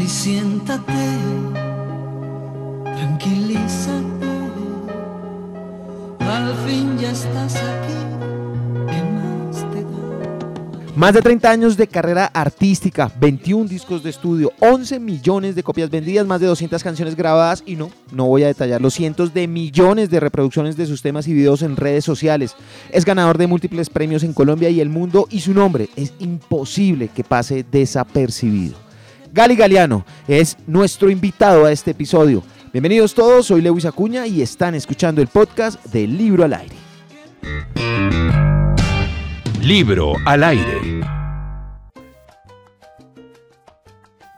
Y siéntate, tranquilízate. Al fin ya estás aquí. ¿Qué más te da? Más de 30 años de carrera artística, 21 discos de estudio, 11 millones de copias vendidas, más de 200 canciones grabadas y no, no voy a detallar los cientos de millones de reproducciones de sus temas y videos en redes sociales. Es ganador de múltiples premios en Colombia y el mundo y su nombre es imposible que pase desapercibido. Gali Galeano es nuestro invitado a este episodio. Bienvenidos todos, soy Lewis Acuña y están escuchando el podcast del Libro al Aire. Libro al aire.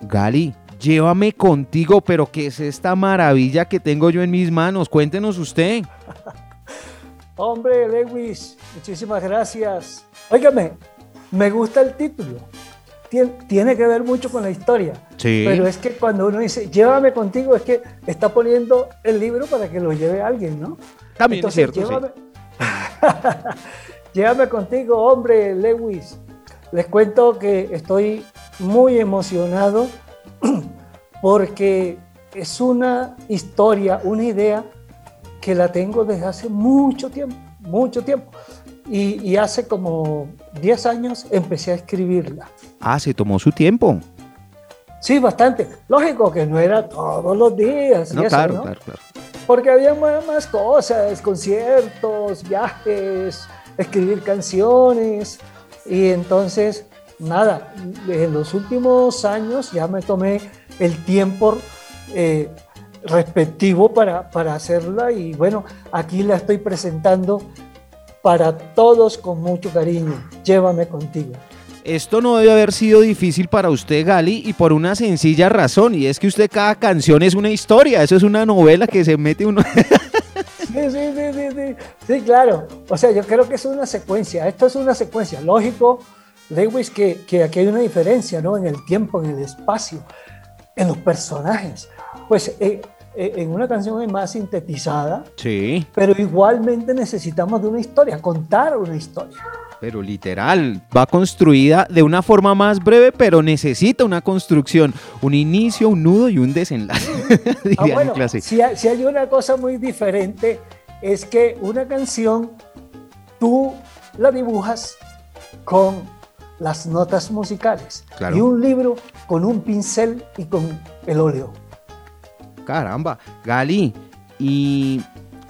Gali, llévame contigo, pero ¿qué es esta maravilla que tengo yo en mis manos? Cuéntenos usted. Hombre, Lewis, muchísimas gracias. Óigame, me gusta el título. Tien- Tiene que ver mucho con la historia. Sí. Pero es que cuando uno dice, llévame contigo, es que está poniendo el libro para que lo lleve alguien, ¿no? También es cierto, sí. llévame, llévame contigo, hombre, Lewis. Les cuento que estoy muy emocionado porque es una historia, una idea que la tengo desde hace mucho tiempo, mucho tiempo. Y, y hace como 10 años empecé a escribirla. Ah, se tomó su tiempo. Sí, bastante. Lógico que no era todos los días. y No, eso, claro, ¿no? claro, claro. Porque había más, más cosas, conciertos, viajes, escribir canciones. Y entonces, nada, en los últimos años ya me tomé el tiempo eh, respectivo para, para hacerla. Y bueno, aquí la estoy presentando para todos con mucho cariño. Llévame contigo. Esto no debe haber sido difícil para usted, Gali, y por una sencilla razón, y es que usted cada canción es una historia, eso es una novela que se mete uno... Sí, sí, sí, sí, sí. Sí, claro. O sea, yo creo que es una secuencia. Esto es una secuencia. Lógico, Lewis, que, que aquí hay una diferencia, ¿no? En el tiempo, en el espacio, en los personajes. Pues eh, en una canción es más sintetizada, Sí, pero igualmente necesitamos de una historia, contar una historia. pero literal, va construida de una forma más breve, pero necesita una construcción, un inicio, un nudo y un desenlace. Ah, en bueno, clase. si hay, si hay una cosa muy diferente, es que una canción tú la dibujas con las notas musicales Claro. y un libro con un pincel y con el óleo. Caramba, Gali, y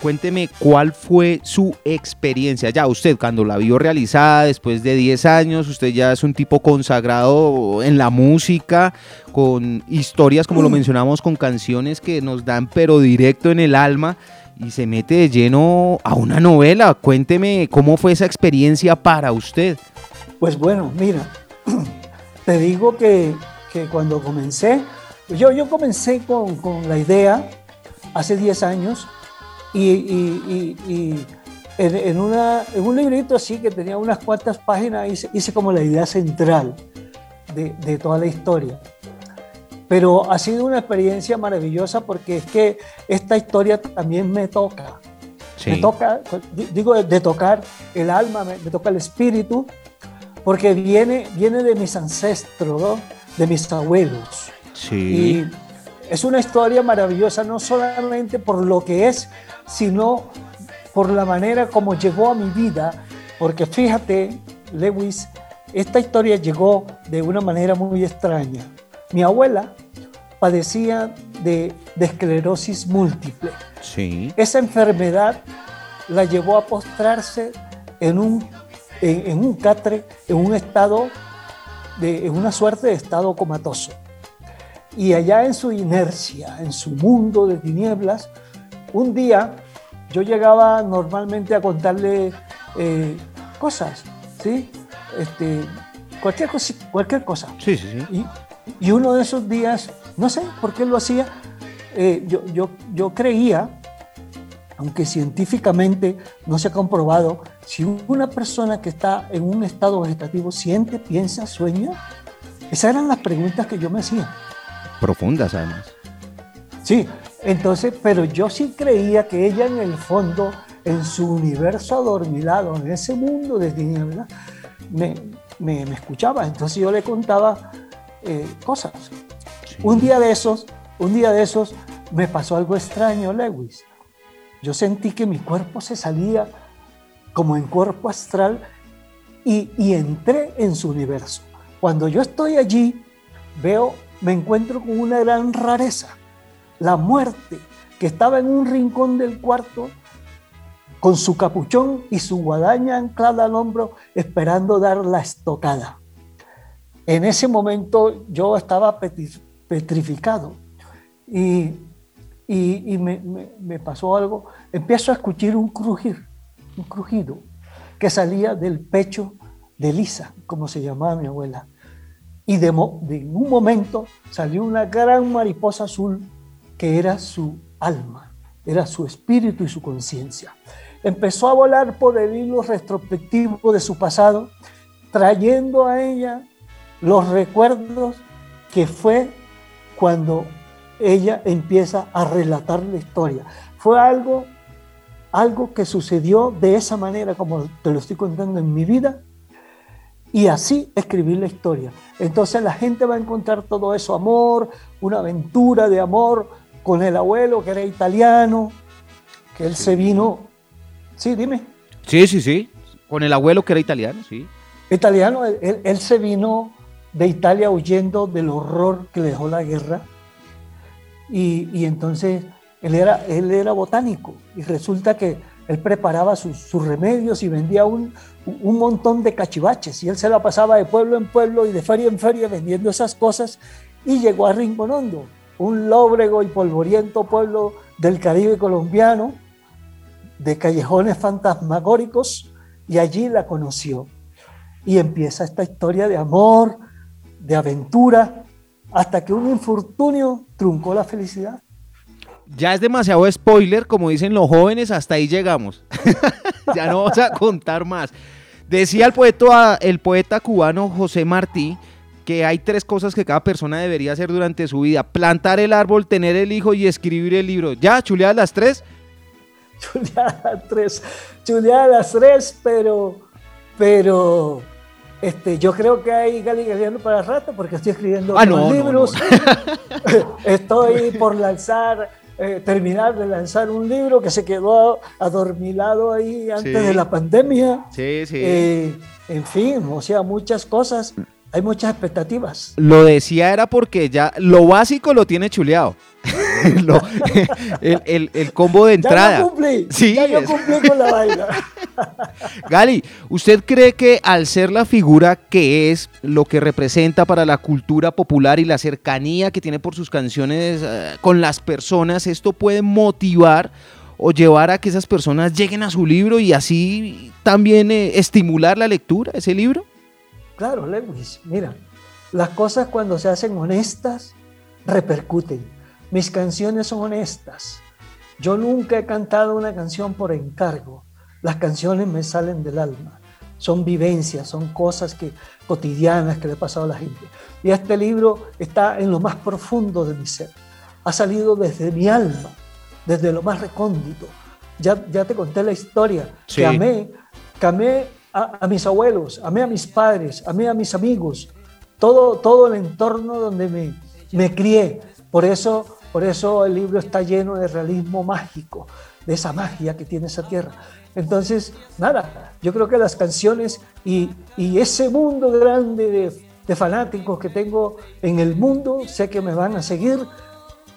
cuénteme cuál fue su experiencia. Ya usted cuando la vio realizada después de 10 años, usted ya es un tipo consagrado en la música, con historias como lo mencionamos, con canciones que nos dan pero directo en el alma y se mete de lleno a una novela. Cuénteme cómo fue esa experiencia para usted. Pues bueno, mira, te digo que, que cuando comencé, yo, yo comencé con, con la idea hace 10 años y, y- y- y en, en una, en un librito así que tenía unas cuantas páginas hice, hice como la idea central de, de toda la historia. Pero ha sido una experiencia maravillosa porque es que esta historia también me toca. Me toca, di- digo de tocar el alma, me, me toca el espíritu, porque viene, viene de mis ancestros, ¿no? de mis abuelos. Sí. Y es una historia maravillosa, no solamente por lo que es, sino por la manera como llegó a mi vida, porque fíjate, Lewis, esta historia llegó de una manera muy extraña. Mi abuela padecía de, de esclerosis múltiple. Sí. Esa enfermedad la llevó a postrarse en un, en, en un catre, en un estado, de, en una suerte de estado comatoso. Y allá en su inercia, en su mundo de tinieblas, un día yo llegaba normalmente a contarle eh, cosas, ¿sí? Este, cualquier, cosa, cualquier cosa. Sí, sí, sí. Y, y uno de esos días, no sé por qué lo hacía, eh, yo, yo, yo creía, aunque científicamente no se ha comprobado, si una persona que está en un estado vegetativo siente, piensa, sueña, esas eran las preguntas que yo me hacía. Profundas además. Sí, entonces, pero yo sí creía que ella en el fondo, en su universo adormilado, en ese mundo de tinieblas, me, me, me escuchaba. Entonces yo le contaba eh, cosas. Un día de esos, un día de esos, me pasó algo extraño, Lewis. Yo sentí que mi cuerpo se salía como en cuerpo astral y, y entré en su universo. Cuando yo estoy allí, veo, me encuentro con una gran rareza. La muerte, que estaba en un rincón del cuarto, con su capuchón y su guadaña anclada al hombro, esperando dar la estocada. En ese momento yo estaba petrificado y, y, me, me, pasó algo. Empiezo a escuchar un crujir, un crujido que salía del pecho de Lisa, como se llamaba mi abuela. Y de, un momento salió una gran mariposa azul que era su alma, era su espíritu y su conciencia empezó a volar por el hilo retrospectivo de su pasado, trayendo a ella los recuerdos que fue cuando ella empieza a relatar la historia. Fue algo, algo que sucedió de esa manera como te lo estoy contando en mi vida y así escribir la historia. Entonces la gente va a encontrar todo eso, amor, una aventura de amor con el abuelo que era italiano, que él se vino Sí, dime. Sí, sí, sí. Con el abuelo que era italiano, sí. Italiano, él, se vino de Italia huyendo del horror que le dejó la guerra. Y, entonces él era, él era botánico y resulta que él preparaba sus, remedios y vendía un, un, montón de cachivaches y él se la pasaba de pueblo en pueblo y de feria en feria vendiendo esas cosas y llegó a Rinconondo, un lóbrego y polvoriento pueblo del Caribe colombiano de callejones fantasmagóricos y allí la conoció. Y empieza esta historia de amor, de aventura, hasta que un infortunio truncó la felicidad. Ya es demasiado spoiler, como dicen los jóvenes, hasta ahí llegamos. ya no vamos a contar más. Decía el poeta, el poeta cubano José Martí que hay tres cosas que cada persona debería hacer durante su vida. Plantar el árbol, tener el hijo y escribir el libro. Ya, chuleadas las tres. chuleada tres, chuleada las tres, pero, pero este, yo creo que hay Gali Galeano para rato porque estoy escribiendo ah, libros. estoy por lanzar, eh, terminar de lanzar un libro que se quedó adormilado ahí antes de la pandemia. Sí, sí. Eh, en fin, o sea, muchas cosas. Hay muchas expectativas. Lo decía era porque ya lo básico lo tiene chuleado. el, combo de entrada. Ya cumplí, sí, ya yo cumplí con la vaina. Gali, ¿usted cree que al ser la figura que es, lo que representa para la cultura popular y la cercanía que tiene por sus canciones eh, con las personas, esto puede motivar o llevar a que esas personas lleguen a su libro y así también eh, estimular la lectura, ese libro? Claro, Lewis, mira, las cosas cuando se hacen honestas repercuten mis canciones son honestas. Yo nunca he cantado una canción por encargo. Las canciones me salen del alma. Son vivencias, son cosas que, cotidianas que le he pasado a la gente. Y este libro está en lo más profundo de mi ser. Ha salido desde mi alma, desde lo más recóndito. Ya, ya te conté la historia, que amé, que amé a, mis abuelos, amé a mis padres, amé a mis amigos, todo, todo el entorno donde me, me crié. Por eso por eso el libro está lleno de realismo mágico, de esa magia que tiene esa tierra. Entonces, nada, yo creo que las canciones y, ese mundo grande de, de fanáticos que tengo en el mundo, sé que me van a seguir.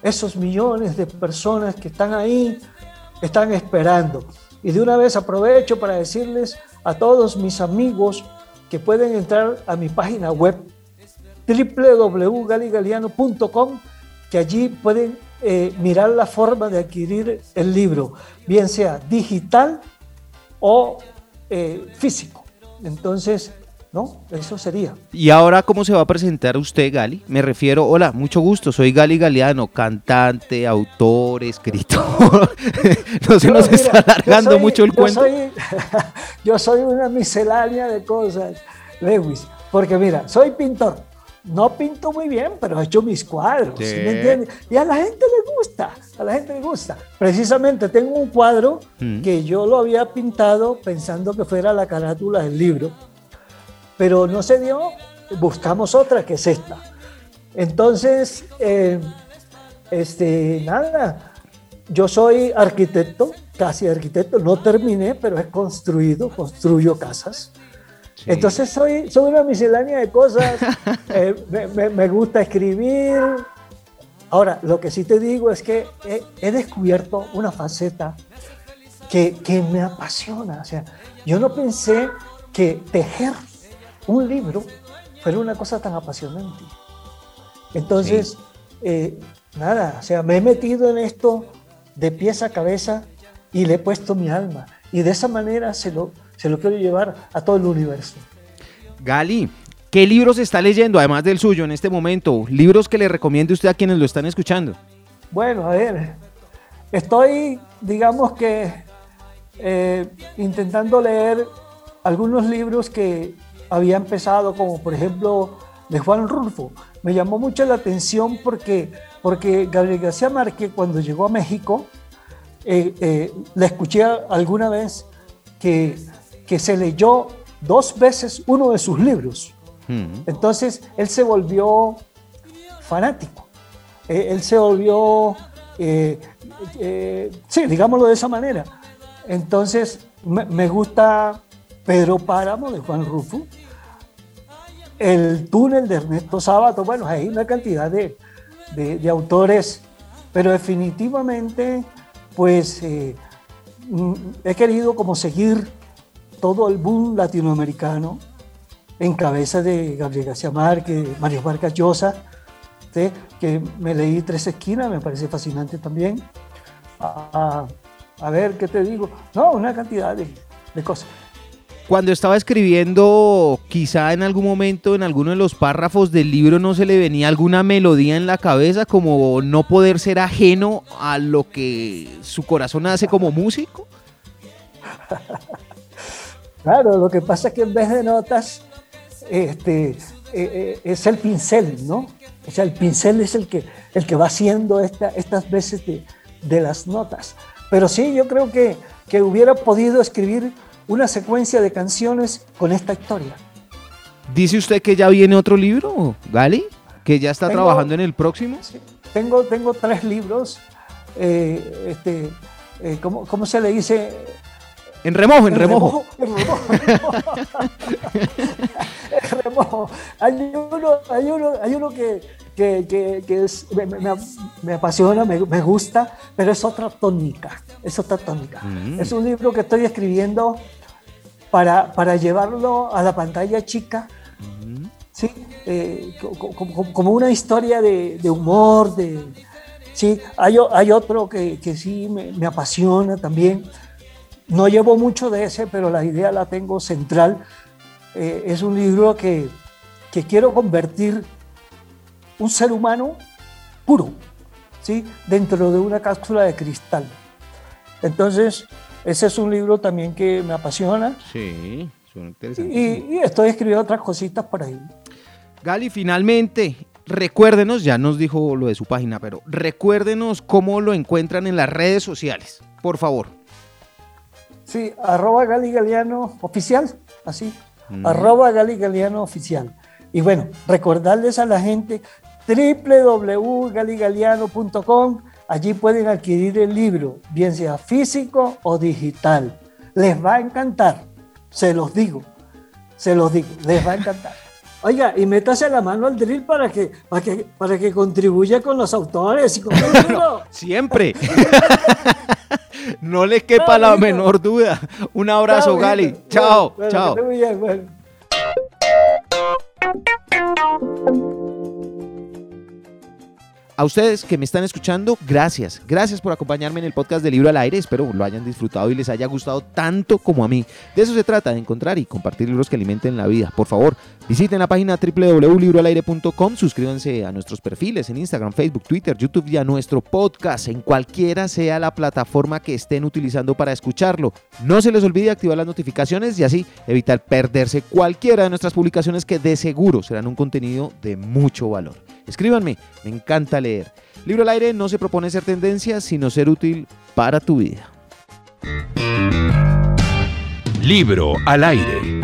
Esos millones de personas que están ahí, están esperando. Y de una vez aprovecho para decirles a todos mis amigos que pueden entrar a mi página web www.galigaliano.com que allí pueden eh, mirar la forma de adquirir el libro, bien sea digital o eh, físico. Entonces, ¿no? Eso sería. ¿Y ahora cómo se va a presentar usted, Gali? Me refiero, hola, mucho gusto, soy Gali Galeano, cantante, autor, escritor. no se nos está alargando mucho el cuento. yo soy una miscelánea de cosas, Lewis, porque mira, soy pintor no pinto muy bien, pero he hecho mis cuadros, me entiendes? Y a la gente le gusta, a la gente le gusta. Precisamente tengo un cuadro mm. que yo lo había pintado pensando que fuera la carátula del libro, pero no se dio, buscamos otra que es esta. Entonces, eh, este, nada, yo soy arquitecto, casi arquitecto, no terminé, pero he construido, construyo casas. Entonces soy, soy una miscelánea de cosas, eh, me, me- me gusta escribir. Ahora, lo que sí te digo es que he, he descubierto una faceta que, que me apasiona. O sea, yo no pensé que tejer un libro fuera una cosa tan apasionante. Entonces, eh, nada, o sea, me he metido en esto de pies a cabeza y le he puesto mi alma. Y de esa manera se lo, se lo quiero llevar a todo el universo. Gali, ¿qué libros está leyendo, además del suyo, en este momento? Libros que le recomiende usted a quienes lo están escuchando. Bueno, a ver, estoy, digamos que, eh, intentando leer algunos libros que había empezado, como por ejemplo de Juan Rulfo. Me llamó mucho la atención porque, porque Gabriel García Márquez, cuando llegó a México, eh, eh, le escuché alguna vez que, que se leyó dos veces uno de sus libros. Mm. Entonces él se volvió fanático. Eh, él se volvió, eh, eh, sí, digámoslo de esa manera. Entonces me, me gusta Pedro Páramo de Juan Rufo, El túnel de Ernesto Sábato. Bueno, hay una cantidad de, de- de autores, pero definitivamente, pues eh, mm, he querido como seguir todo el boom latinoamericano en cabeza de Gabriel García Márquez, Mario Vargas Llosa, ¿sí? que me leí Tres Esquinas, me parece fascinante también. A, a ver, ¿qué te digo? No, una cantidad de, de cosas. Cuando estaba escribiendo, quizá en algún momento, en alguno de los párrafos del libro, no se le venía alguna melodía en la cabeza, como no poder ser ajeno a lo que su corazón hace como músico. Claro, lo que pasa es que en vez de notas, este, eh, eh, es el pincel, ¿no? O sea, el pincel es el que, el que va haciendo esta- estas veces de, de las notas. Pero sí, yo creo que, que hubiera podido escribir una secuencia de canciones con esta historia. ¿Dice usted que ya viene otro libro, Gali? ¿Que ya está Tengo- trabajando en el próximo? Sí, Tengo, tengo tres libros. eh, este, ¿cómo, cómo se le dice? En remojo, en remojo. En remojo. En remojo. En remojo. Hay uno, hay uno, hay uno que, que, que- que es, me, me- me apasiona, me, me gusta, pero es otra tónica. Es otra tónica. Mm. Es un libro que estoy escribiendo para, para llevarlo a la pantalla chica. ¿sí? Eh, co- co- como, como una historia de, de humor, de, ¿sí? hay, hay otro que, que sí me, me apasiona también. No llevo mucho de ese, pero la idea la tengo central. Eh, es un libro que, que quiero convertir un ser humano puro, ¿sí? dentro de una cápsula de cristal. Entonces, ese es un libro también que me apasiona Sí, suena interesante. y, y estoy escribiendo otras cositas por ahí. Gali, finalmente, recuérdenos, ya nos dijo lo de su página, pero recuérdenos cómo lo encuentran en las redes sociales, por favor. Sí, arroba Gali Galeano oficial, así, Mm. arroba Gali Galeano oficial. Y bueno, recordarles a la gente www.galigaliano.com, allí pueden adquirir el libro, bien sea físico o digital. Les va a encantar, se los digo, se los digo, les va a encantar. Oiga, y métase la mano al drill para que, para que, para que contribuya con los autores y con el libro. Siempre. no le quepa la menor duda. Un abrazo, Chao, Gali. Chao, bueno, chao. A ustedes que me están escuchando, gracias. Gracias por acompañarme en el podcast de Libro al Aire. Espero lo hayan disfrutado y les haya gustado tanto como a mí. De eso se trata, de encontrar y compartir libros que alimenten la vida. Por favor, visiten la página www.libroalaire.com, suscríbanse a nuestros perfiles en Instagram, Facebook, Twitter, YouTube y a nuestro podcast en cualquiera sea la plataforma que estén utilizando para escucharlo. No se les olvide activar las notificaciones y así evitar perderse cualquiera de nuestras publicaciones que de seguro serán un contenido de mucho valor. Escríbanme, me encanta leer. Libro al aire no se propone ser tendencia, sino ser útil para tu vida. Libro al aire.